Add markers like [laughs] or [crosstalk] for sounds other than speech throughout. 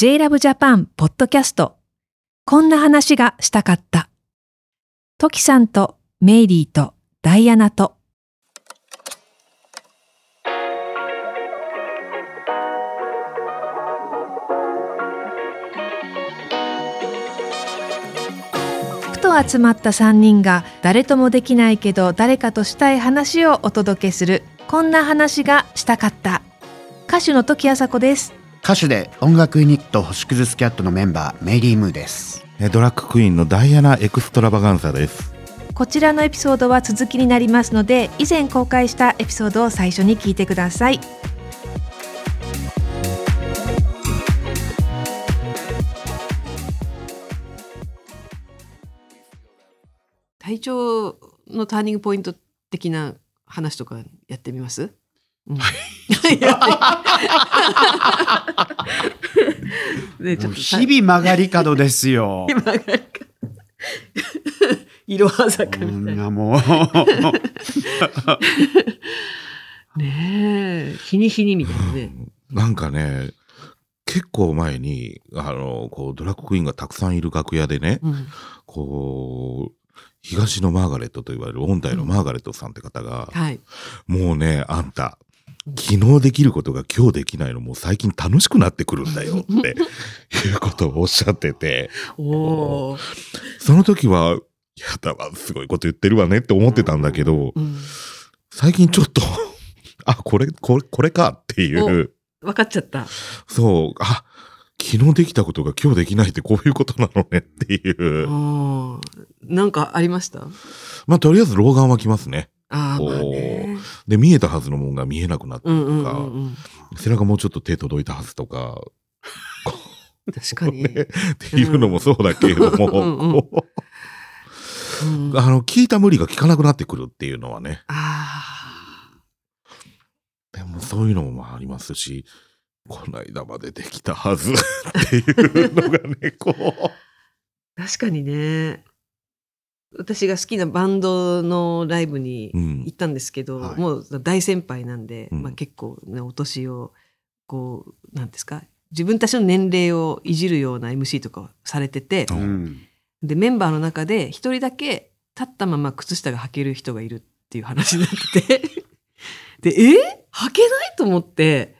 JLove Japan ポッドキャスト。こんな話がしたかった。トキさんとメイリーとダイアナとふと集まった3人が誰ともできないけど誰かとしたい話をお届けするこんな話がしたかった歌手の時あさこです歌手で音楽ユニット星屑スキャットのメンバーメイリー・ムーです。えドラッグクイーンのダイアナ・エクストラバガンサです。こちらのエピソードは続きになりますので以前公開したエピソードを最初に聞いてください。体調のターニングポイント的な話とかやってみます、うん、ねちょっと日々曲がり角ですよ。今がいろは坂こんみたい。な。なもう。ねえ、日に日にみたいなね。なんかね、結構前に、あの、こう、ドラッグクイーンがたくさんいる楽屋でね、うん、こう、東のマーガレットと言われる音大のマーガレットさんって方が、はい。もうね、あんた、昨日できることが今日できないのもう最近楽しくなってくるんだよって [laughs] いうことをおっしゃってて。その時は、やだわ、すごいこと言ってるわねって思ってたんだけど、うん。最近ちょっと、[laughs] あ、これ、これ、これかっていう、分かっちゃった。そう、あ、昨日できたことが今日できないってこういうことなのねっていう。おなんかありました？まあ、とりあえず老眼はきますね。あまあね。で、見えたはずのものが見えなくなったとか、うんうん。背中もうちょっと手届いたはずとか、[laughs] 確かに。ねっていうのもそうだけれども、うんうんこううん、ああの、聞いた無理が効かなくなってくるっていうのはね。あでもそういうのもありますし、この間までできたはずっていうのがね、こう。ー。[laughs] 確かにね。私が好きなバンドのライブにうん。行ったんですけど、はい。もう大先輩なんで、うん。まあ、結構、ね、お年をこうなんですか自分たちの年齢をいじるような MC とかをされてて、ううん。でメンバーの中で一人だけ立ったまま靴下が履ける人がいるっていう話になってて。[laughs] でえ履けないと思って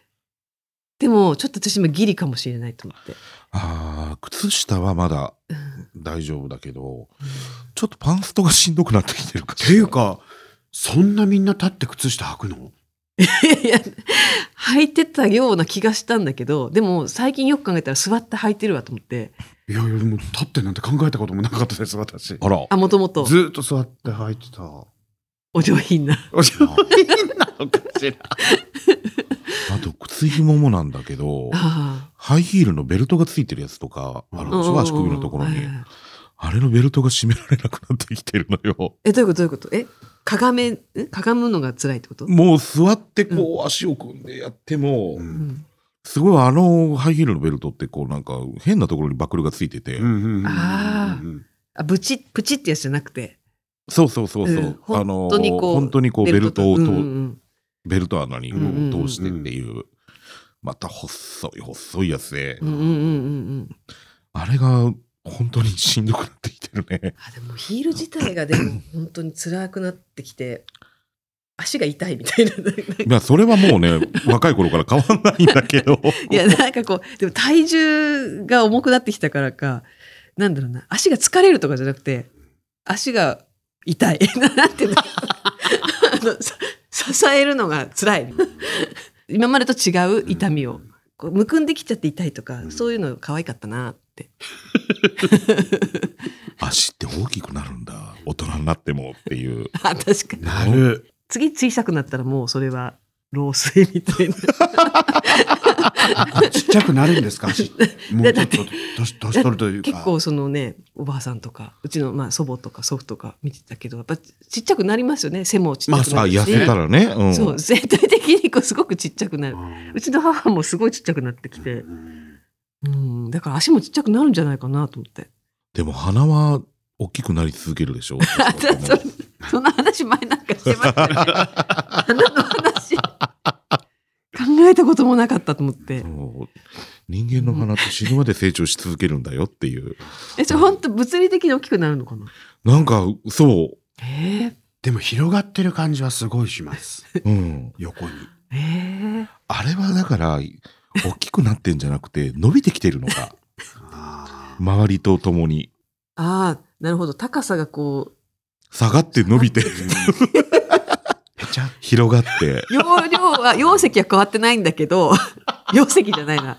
でもちょっと私今ギリかもしれないと思って。ああ、靴下はまだうん。大丈夫だけど、ちょっとパンストがしんどくなってきてるかっていうかそんなみんな立って靴下履くの？いや履いてたような気がしたんだけどでも最近よく考えたら座って履いてるわと思って。いやいやでも立ってなんて考えたこともなかったです私。あら。あもともと。ずーっと座って履いてた。お上品な。お上品なのかしら。あと、靴紐もなんだけど、あハイヒールのベルトがついてるやつとかあるでしょ、足首のところに。あれのベルトが締められなくなってきてるのよ。えどういうこと？どういうこと？え？かがめん？かがむのが辛いってこと、もう座ってこう足を組んでやっても、ううん。んすごいあのハイヒールのベルトってこうなんか変なところにバックルがついてて、ああブチップチってやつじゃなくて？そうそうそうそう、うん。あの本当にこう本当にこうベルトをと、うんうんベルト穴にこうんうんうん。う通してっていう、また細い細いやつで、うんうんうんうんうん。あれが本当にしんどくなってきてるね。あでもヒール自体がでも本当に辛くなってきて足が痛いみたいな。[laughs] まあそれはもうね若い頃から変わんないんだけど。[laughs] いやなんかこうでも体重が重くなってきたからかなんだろうな足が疲れるとかじゃなくて足が痛い。[laughs] なんていうのあのさ [laughs] 支えるのが辛い。[laughs] 今までと違う痛みを。こうむくんできちゃって痛いとかそういうの可愛かったなって。[laughs] 足って大きくなるんだ。大人になってもっていう。あ確かに。なる。次小さくなったらもうそれは老衰みたいな。[laughs] ちっちゃくなるんですか？足 [laughs] もうちょっと。年年取るというか。結構そのねおばあさんとかうちのまあ祖母とか祖父とか見てたけどやっぱちっちゃくなりますよね。背もちっちゃくなあるし、痩せたらね、う。ん、そう全体的にこうすごくちっちゃくなる。うん。うちの母もすごいちっちゃくなってきて、うん、だから足もちっちゃくなるんじゃないかなと思って。でも鼻は大きくなり続けるでしょ？[laughs] あちょっとその話前なんかしてましたよね鼻の話？考えたこともなかったと思って人間の鼻って死ぬまで成長し続けるんだよっていう。え、それ本当物理的に大きくなるのかな？なんか、そえでも広がってる感じはすごいします。う。うん。横に。ええあれはだから、大きくなってんじゃなくて、伸びてきてるのか。[laughs] あ周りと共に。ああ、なるほど。高さがこ下がって伸びて、広がって。う、容量は、容積は変わってないんだけど、[laughs] 容積じゃないな。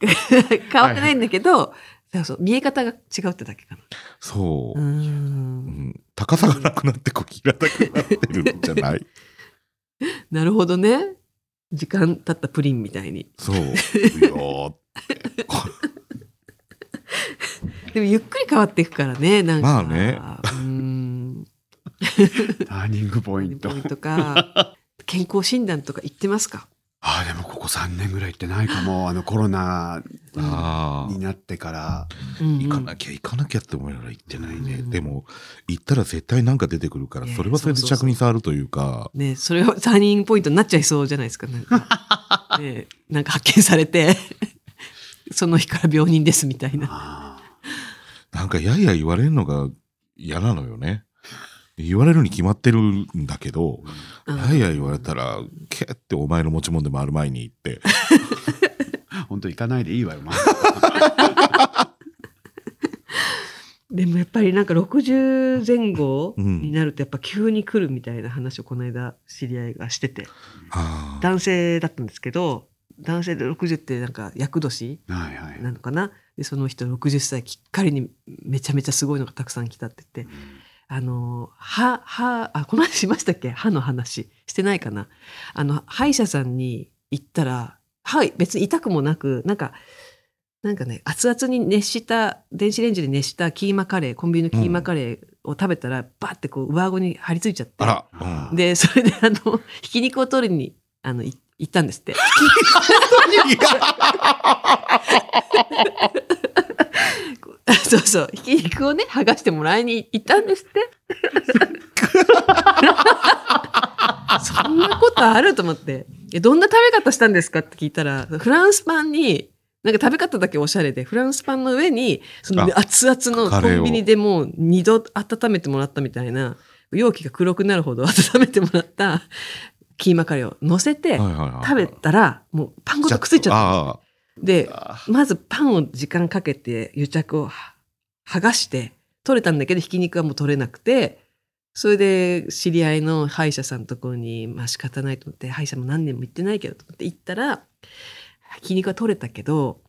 [laughs] 変わってないんだけど、そうそう、見え方が違うってだけかな。そうう。んん高さがなくなって、こう、平たくなってるんじゃない？[laughs] なるほどね。時間経ったプリンみたいに。そう。いやーでもゆっくり変わっていくからね、なんか。まあねうーん。ターニングポイントポイ。ントか。健康診断とか行ってますか？ああ、でもここ3年ぐらい行ってないかも。あのコロナあになってから。あ。行かなきゃ行かなきゃって思いながら行ってないね。でも、行ったら絶対なんか出てくるから、それはそれで着に触るというか、ねそれはターニングポイントになっちゃいそうじゃないですか。なんか、[laughs] ねなんか発見されて、その日から病人ですみたいな。あなんかやいや言われるのが嫌なのよね。言われるに決まってるんだけど、うん。やいや言われたら、けってお前の持ち物でもある前に行って、あ。[laughs] 本当行かないでいいわよ、ま [laughs] でもやっぱりなんか60前後うん。になるとやっぱ急に来るみたいな話をこの間知り合いがしてて、ああ男性だったんですけど、男性で60ってなんか厄年はいはい。なのかな？で、その人60歳きっかりにめちゃめちゃすごいのがたくさん来たって言って、あの、歯、歯、あ、この話しましたっけ？歯の話。してないかな？あの、歯医者さんに行ったら、歯、別に痛くもなく、なんか、なんかね、熱々に熱した、電子レンジで熱したキーマカレー、コンビニのキーマカレーを食べたら、バーってこう、上顎に張り付いちゃって。うん。で、それであの、ひき肉を取りに、あの、い行ったんですって。[laughs] そうそう。ひき肉をね、剥がしてもらいに行ったんですって。そんなことあると思って。え、どんな食べ方したんですかって聞いたら、フランスパンに、なんか食べ方だけおしゃれで、フランスパンの上に、そのあ熱々のコンビニでもう二度温めてもらったみたいな、容器が黒くなるほど温めてもらったキーマカレーを乗せて、食べたら、もうパンごとくっついちゃった。あで、あ。まずパンを時間かけて癒着をは剥がして、取れたんだけど、ひき肉はもう取れなくて、それで知り合いの歯医者さんのところに、まあ仕方ないと思って、歯医者も何年も行ってないけどと思って行ったら、ひき肉は取れたけど、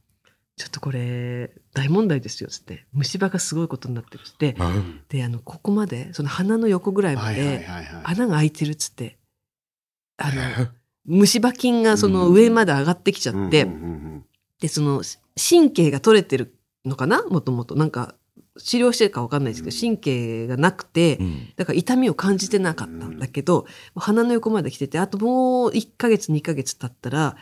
ちょっとこれ大問題ですよ、つって。虫歯がすごいことになってるっつって。うんで、あの、ここまで、その鼻の横ぐらいまではい。穴が開いてるっつって。あの、虫歯菌がその上まで上がってきちゃって、で、その、神経が取れてるのかな？もともと。なんか、治療してるかわかんないですけど、神経がなくてう、ん。だから痛みを感じてなかったんだけど、鼻の横まで来てて、あともう1ヶ月、2ヶ月経ったら、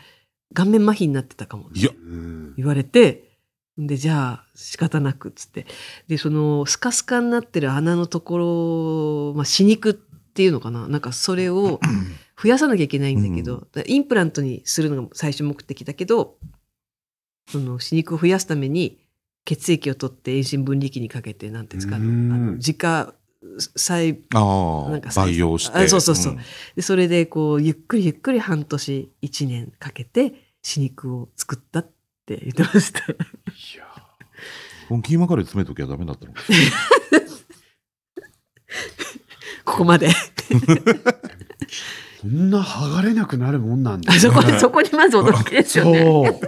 顔面麻痺になってたかも。いや、うん。言われて、で、じゃあ仕方なくっつって。で、そのスカスカになってる穴のところ、まあ、歯肉っていうのかな？なんかそれを [laughs] 増やさなきゃいけないんだけど、インプラントにするのが最初目的だけど、その歯肉を増やすために血液を取って遠心分離器にかけて、なんていうんですか、うんあの自家細なんか培養して。あそうそうそうんで、それでこう、ゆっくりゆっくり半年、一年かけて歯肉を作ったって言ってました。いやこのキーマカレー詰めときゃダメだったの。[laughs] ここまで。[laughs] こんな剥がれなくなるもんなんだあ [laughs] そこ、そこにまず驚きですよね。そう。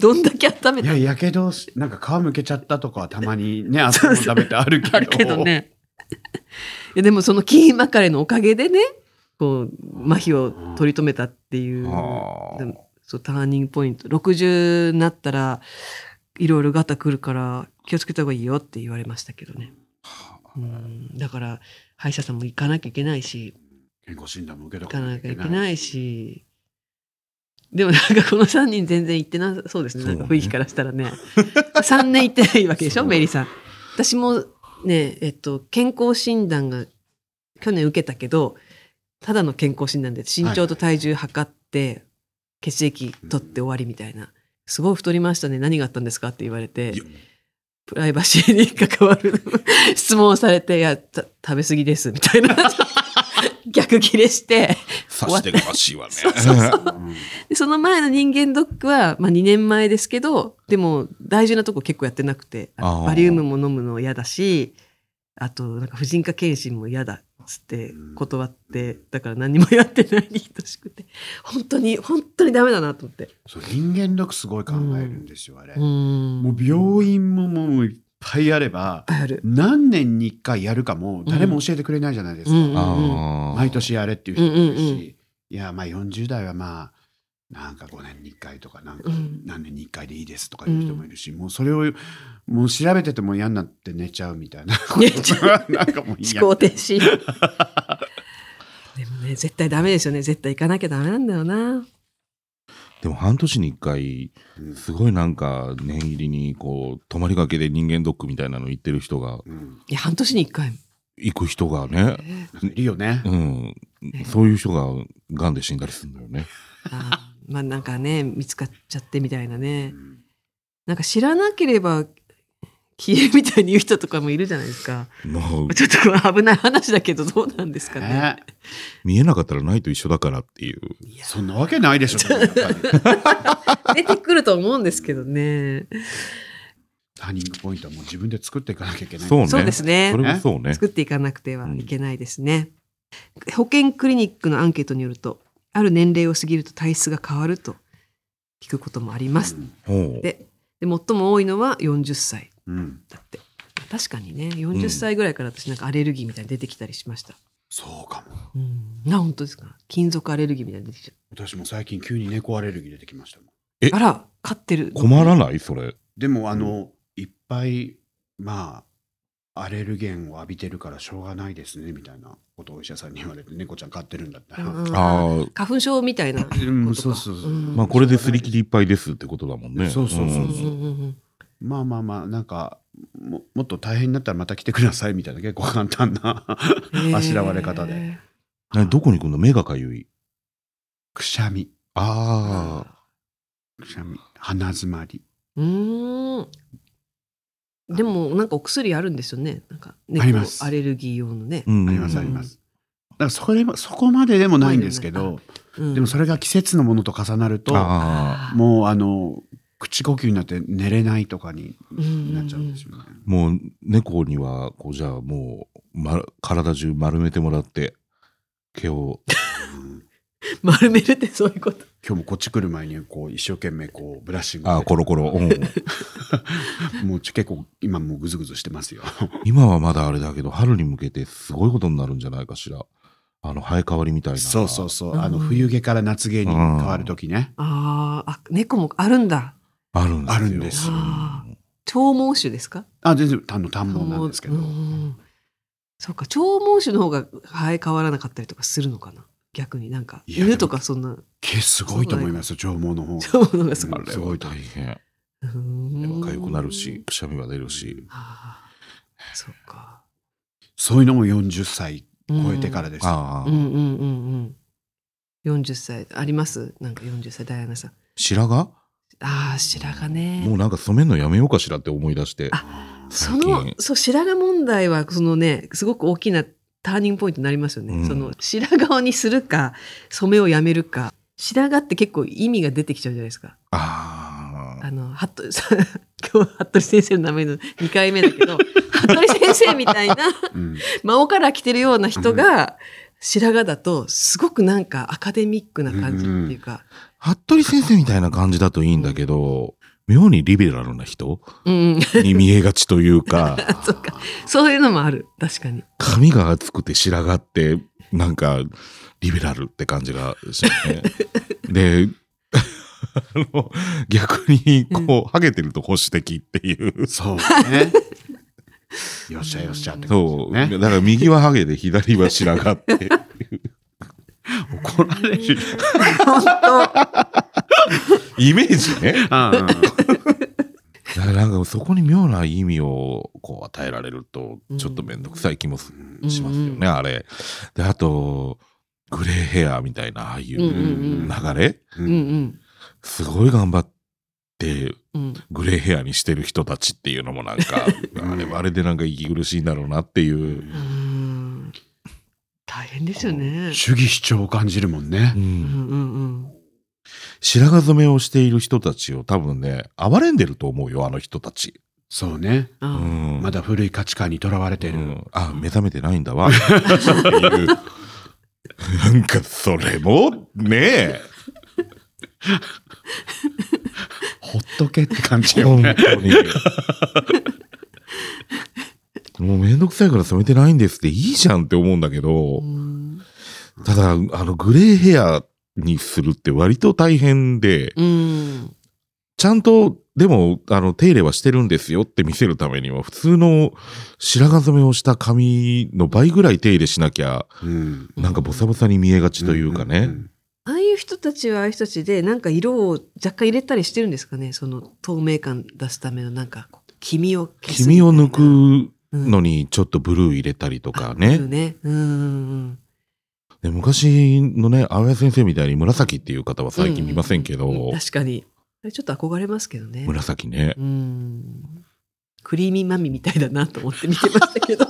どんだけ温めたいや、やけどし、なんか皮むけちゃったとかはたまにね、[laughs] あそこ食べてあるけど。あるけどね。いやでもそのキーマカレーのおかげでね、こう、麻痺を取り留めたっていう、そう、ターニングポイント。60になったら、いろいろガタくるから、気をつけた方がいいよって言われましたけどね。うん、だから、歯医者さんも行かなきゃいけないし、健康診断も受けと行かなきゃいけい。ないし、でもなんかこの3人全然行ってなさそうですね。なんか雰囲気からしたらね。[laughs] 3年行ってないわけでしょ、メリーさん。私もね、えっと、健康診断が去年受けたけど、ただの健康診断で身長と体重測って、血液取って終わりみたいな。すごい太りましたね。何があったんですかって言われてプライバシーに関わる質問をされて、いや、た食べ過ぎです、みたいな。[laughs] 逆ギレして、刺してしいわね。[laughs] そうそうそう。その前の人間ドックは、まあ、2年前ですけどでも大事なとこ結構やってなくてバリウムも飲むの嫌だしあとなんか婦人科検診も嫌だっつって断ってだから何もやってないに等しくて本当に本当にダメだなと思って。そう人間ドックすごい考えるんですよ、あれ。うん。もう病院ももうぱいあれば、何年に1回やるかも誰も教えてくれないじゃないですか。うん毎年やれっていう人もいるし、うんうんうん。いやまあ40代はまあなんか5年に1回とかなんかうん。何年に1回でいいですとかいう人もいるし、もうそれをもう調べてても嫌になって寝ちゃうみたいな。寝ちゃ [laughs] なんかもう嫌思考停止。[laughs] でもね絶対ダメですよね。絶対行かなきゃダメなんだよなでも半年に一回、うん。すごいなんか念入りにこう、泊まりがけで人間ドックみたいなの行ってる人が、うん。いや半年に1回。行く人がね、いるよね、うん、そういう人が癌で死んだりするんだよね。あー。まあなんかね見つかっちゃってみたいなね、うん。なんか知らなければ消えるみたいに言う人とかもいるじゃないですか。もう、ちょっと危ない話だけどどうなんですかね。ね見えなかったらないと一緒だからっていう。いやそんなわけないでしょ出てくると思うんですけどね。ターニングポイントはもう自分で作っていかなきゃいけないそうね。そうですねそれもそうね。作っていかなくてはいけないですね。保健クリニックのアンケートによると、ある年齢を過ぎると体質が変わると聞くこともあります。ほうでで最も多いのは40歳うん、だって。確かにね、40歳ぐらいから私なんかアレルギーみたいに出てきたりしました。そうかも。うん、な本当ですか？金属アレルギーみたいに出てきちゃ私も最近急に猫アレルギー出てきましたもん。え？うあら飼ってる。困らない？それ。でもあの、いっぱいまあアレルゲンを浴びてるからしょうがないですねみたいなことをお医者さんに言われて猫ちゃん飼ってるんだったら、うんああ、花粉症みたいなことか。うんそうそうそううんまあこれですり切りいっぱいですってことだもんね。そうそうそううんうんうんまあまあまあなんかももっと大変になったらまた来てくださいみたいな結構簡単なうんあしらわれ方で。へねどこに行くの？目がかゆい。くしゃみ。ああ。くしゃみ。鼻詰まり。ーうーん。でもなんかお薬あるんですよね。なんかあります。猫アレルギー用のね、うんありますあります、だからそれもそこまででもないんですけど、うん。でもそれが季節のものと重なると。もうあの口呼吸になって寝れないとかにうんなっちゃうんですよね。もう猫にはこうじゃあもう、ま、体中丸めてもらって毛を。う [laughs] ん丸めるってそういうこと？今日もこっち来る前にこう一生懸命こうブラッシング。ああコロコロ、うん、[laughs] もうちょ結構今もうグズグズしてますよ。[laughs] 今はまだあれだけど春に向けてすごいことになるんじゃないかしら。あの生え変わりみたいな。そうそうそう、うん。あの冬毛から夏毛に変わる時ね。あーあ猫もあるんだあるんですよ。あるんです。長毛種ですか？あ全然あの短毛なんですけど、うん。そうか長毛種の方が生え変わらなかったりとかするのかな？逆になんか犬とかそんな。毛すごいと思いますよ長毛の方が。長毛の方がすごい。あれすごはい大変。うん。目は痒くなるしくしゃみは出るし。ああそうか。そういうのも40歳超えてからです。ああ、うんうんうんうん40歳あります？なんか40歳ダイアナさん。白髪？ああ白髪ね。もうなんか染めるのやめようかしらって思い出してそ最近。のそう白髪問題はそのねすごく大きなターニングポイントになりますよね、うん。その白髪にするか染めをやめるか。白髪って結構意味が出てきちゃうじゃないですか。あああの服部さん [laughs] 今日服部先生の名前の2回目だけど [laughs] 服部先生みたいなうん。真央から来てるような人が白髪だとすごくなんかアカデミックな感じっていうか、服部先生みたいな感じだといいんだけど妙にリベラルな人？うん、に見えがちというか [laughs] そうかそういうのもある確かに髪が厚くて白髪ってなんかリベラルって感じがしますね。[laughs] であの逆にこう、ハゲてると保守的っていう。そうね。よっしゃよっしゃって感じそう。ね。だから右はハゲで左は白髪ってられる。本イメージね。なんかそこに妙な意味をこう与えられると、ちょっとめんどくさい気もしますよね、うんあれ。で、あと、グレーヘアみたいな、ああいう流れ、すごい頑張っで、うん。グレーヘアにしてる人たちっていうのもなんか、[laughs] あれはあれでなんか息苦しいんだろうなっていう。うん。大変ですよね。主義主張を感じるもんねう。うんんうんうん。白髪染めをしている人たちを多分ね、暴れんでると思うよ、あの人たち。そうね。うあん。まだ古い価値観にとらわれてる。うんあ、目覚めてないんだわ。っていうなんか、それも、ねえ、ほっとけって感じよ本ね。当に。もうめんどくさいから染めてないんですっていいじゃんって思うんだけどう、ん。ただ、あの、グレーヘアにするって割と大変で、うん。ちゃんと、でも、あの、手入れはしてるんですよって見せるためには、普通の白髪染めをした髪の倍ぐらい手入れしなきゃ、うん。なんかボサボサに見えがちというかね。んああいう人たちはああいう人たちで、なんか色を若干入れたりしてるんですかね？その透明感出すためのなんか、黄身を消す。黄身を抜くうんのにちょっとブルー入れたりとかあね。ね。うんうんで昔のね、青谷先生みたいに紫っていう方は最近見ませんけど、うんうん確かに。ちょっと憧れますけどね。紫ね。うん。クリーミーマミみたいだなと思って見てましたけど。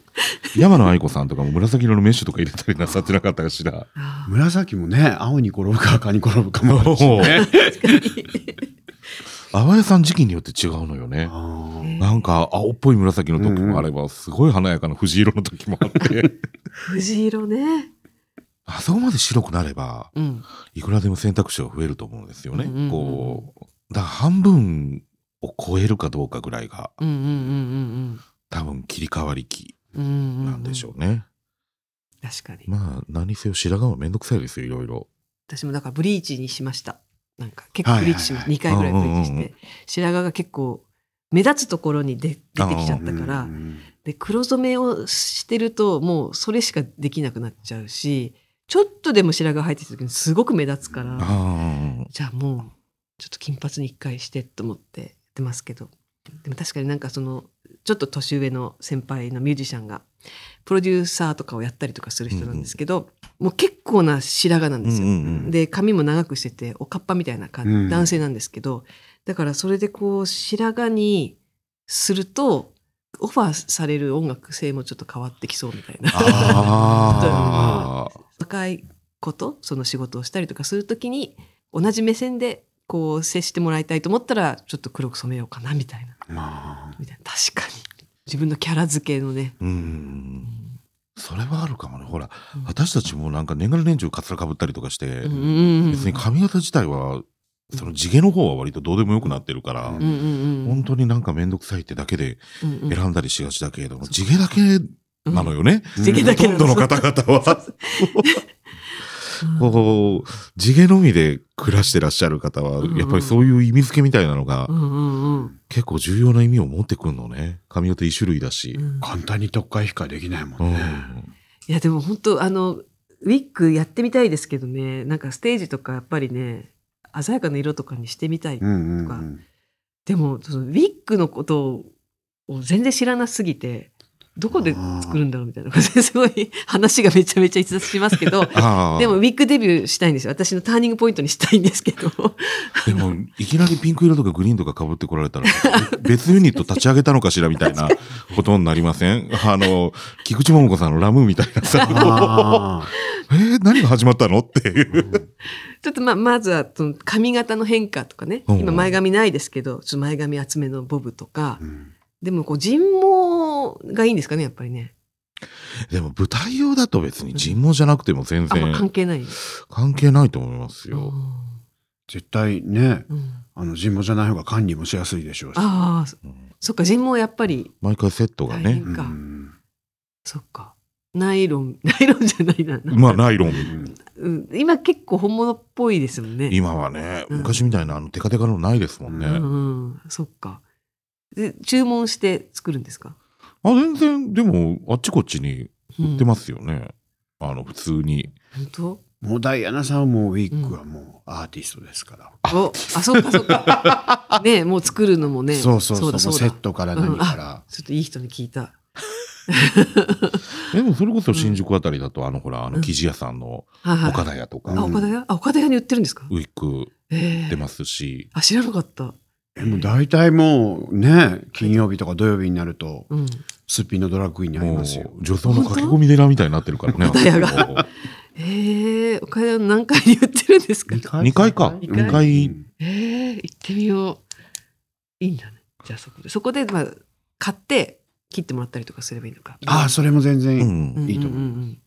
[laughs] 山野愛子さんとかも紫色のメッシュとか入れたりなさってなかったかしら。紫もね、青に転ぶか赤に転ぶかもあるしね。[laughs] [laughs] 確かに。青谷さん時期によって違うのよね。なんか青っぽい紫の時もあれば、すごい華やかな藤色の時もあって、[laughs] 藤色ね。あそこまで白くなれば、うん。いくらでも選択肢が増えると思うんですよね。うんうんうんこう、だから半分を超えるかどうかぐらいが、うんうんうん多分切り替わり期うんうん。うんうんなんでしょうね。確かに。まあ、何せよ白髪はめんどくさいですよ、いろいろ。私もだからブリーチにしました。なんか結構ブリーチしました。はい2回ぐらいブリーチしうんうんうて。白髪が結構目立つところに出出てきちゃったからうんう、んで、黒染めをしてるともうそれしかできなくなっちゃうし、ちょっとでも白髪入ってきた時にすごく目立つから、あじゃあもうちょっと金髪に一回してと思ってやってますけど。でも確かになんかその、ちょっと年上の先輩のミュージシャンが、プロデューサーとかをやったりとかする人なんですけど、もう結構な白髪なんですよ。うんうんうんで、髪も長くしてて、おかっぱみたいな感じ、うん男性なんですけど、だからそれでこう、白髪にすると、オファーされる音楽性もちょっと変わってきそうみたいな。[laughs] 若い子とその仕事をしたりとかするときに、同じ目線でこう接してもらいたいと思ったら、ちょっと黒く染めようかなみたいな。まあ、みたいな確かに。自分のキャラ付けのね。う。うんんそれはあるかもね。ほら、うん。私たちもなんか年がら年中カツラかぶったりとかして、うんうんうん別に髪型自体は、その地毛の方は割とどうでもよくなってるから、うんうんうんうん。本当になんかめんどくさいってだけでうんうん。選んだりしがちだけれども、地毛だけなのよね。地毛だけほとんどの方々は。こう、地毛のみで暮らしてらっしゃる方は、うんうん。やっぱりそういう意味付けみたいなのがうんうんうん。結構重要な意味を持ってくるのね。髪型一種類だし。う。ん。簡単に特化皮膚できないもうん。んね。いやでも本当あのウィッグやってみたいですけどね。なんかステージとかやっぱりね鮮やかな色とかにしてみたい、うんうんうん。でもそのウィッグのことを全然知らなすぎてどこで作るんだろうみたいな。[laughs] すごい話がめちゃめちゃ逸脱しますけど。[laughs] でもウィッグデビューしたいんですよ。私のターニングポイントにしたいんですけど。[laughs] でも、いきなりピンク色とかグリーンとか被ってこられたら、別ユニット立ち上げたのかしらみたいなことになりません？あの、菊池桃子さんのラムみたいなさ、あえー何が始まったの？っていう。ちょっとまあまずはその髪型の変化とかね。うん。今前髪ないですけどちょっと前髪厚めのボブとか。ーうんでもこう人毛がいいんですかねやっぱりねでも舞台用だと別に人毛じゃなくても全あんま関然係ない。関係ないと思いますよ。絶対ね、うんあの人毛じゃない方が管理もしやすいでしょうし。ああ、そうんそっか、人毛やっぱり、毎回セットがね。そっか。ナイロン、[laughs] ナイロンじゃないな。まあ、ナイロン。うんうん、今結構本物っぽいですもんね。今はね、うん昔みたいなあのテカテカのないですもんね。ううんうん、そっか。で、注文して作るんですか？あ、全然、でも、あっちこっちに売ってす。ますよね。あの、普通に。本当？もうダイアナさんはもうウィッグはもうアーティストですから。お、あ、そっかそっか。[laughs] ねもう作るのもね。そうそうそうだだもうセットから何から。ちょっといい人に聞いた。[laughs] でもそれこそ新宿あたりだと、あのほら、あうんの生地屋さんのはいはい岡田屋とか、あ、岡田屋？あ、岡田屋に売ってるんですか？ウィッグええ出ますし、あ、知らなかった。えもう大体もうね金曜日とか土曜日になるとうん。すっぴんのドラッグインにありもますよう女装の駆け込み寺みたいになってるからね。ええ岡田屋何階に売ってるんですか？2階か。二階2階、うんええ行ってみよう。いいんだね。じゃあそこで。そこで、まあ、買って切ってもらったりとかすればいいのか。ああそれも全う然ん。いいと思ううんうんうん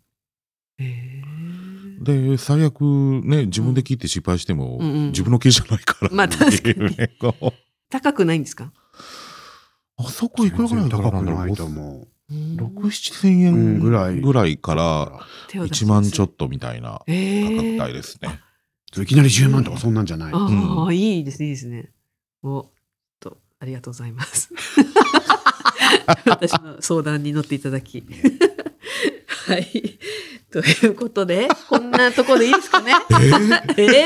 ええで、最悪ね、自分で切って失敗しても、うんうん自分の毛じゃないから。まあ確かにっていうねこう高くないんですか？あそこいくらぐらい高くないと思6、7千円うんぐらいぐらいから手を出し1万ちょっと。とみたいなえ価格え帯ですね。ういきなり10万とかそんなんじゃない？ああ、いいですね、いいですね。お、と、ありがとうございます。[laughs] 私の相談に乗っていただき。はい。[laughs] ということで、こんなところでいいですかね？[laughs] え [laughs] え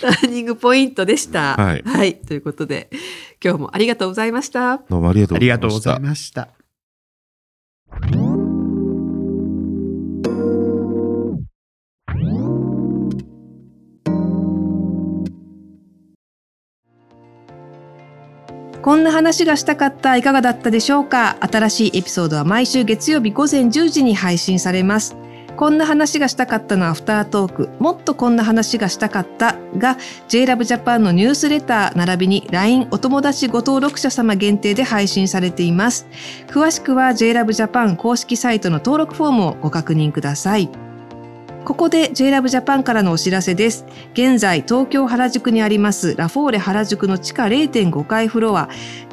ターニングポイントでした。はいということで、今日もありがとうございました。どうもありがとうござありいましたこんな話がしたかったいかがだったでしょうか？新しいエピソードは毎週月曜日午前10時に配信されます。こんな話がしたかったのアフタートーク、もっとこんな話がしたかったが JLove Japan のニュースレター並びに LINE お友達ご登録者様限定で配信されています。詳しくは JLove Japan 公式サイトの登録フォームをご確認ください。ここで JLove Japan からのお知らせです。現在、東京原宿にありますラフォーレ原宿の地下0.5階フロア、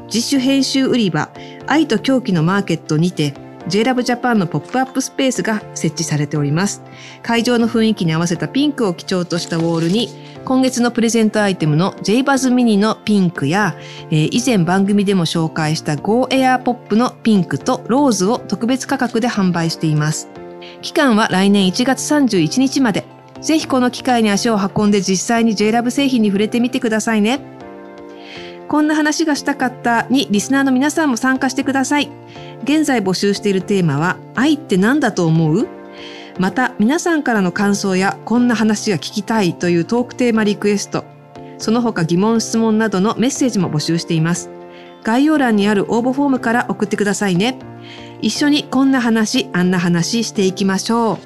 自主編集売り場、愛と狂気のマーケットにて、JLove Japan のポップアップスペースが設置されております。会場の雰囲気に合わせたピンクを基調としたウォールに、今月のプレゼントアイテムの JBuzz ミニのピンクや、えー以前番組でも紹介した Go Air Pop のピンクとローズを特別価格で販売しています。期間は来年1月31日まで。ぜひこの機会に足を運んで実際に JLove 製品に触れてみてくださいね。こんな話がしたかったにリスナーの皆さんも参加してください。現在募集しているテーマは愛って何だと思う？また皆さんからの感想やこんな話が聞きたいというトークテーマリクエスト、その他疑問質問などのメッセージも募集しています。概要欄にある応募フォームから送ってくださいね。一緒にこんな話、あんな話していきましょう。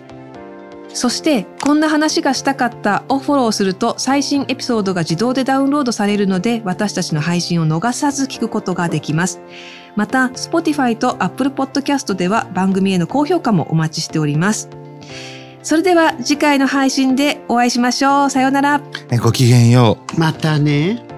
そして、こんな話がしたかったをフォローすると最新エピソードが自動でダウンロードされるので私たちの配信を逃さず聞くことができます。また、Spotify と Apple Podcast では番組への高評価もお待ちしております。それでは次回の配信でお会いしましょう。さようなら。ごきげんよう。またね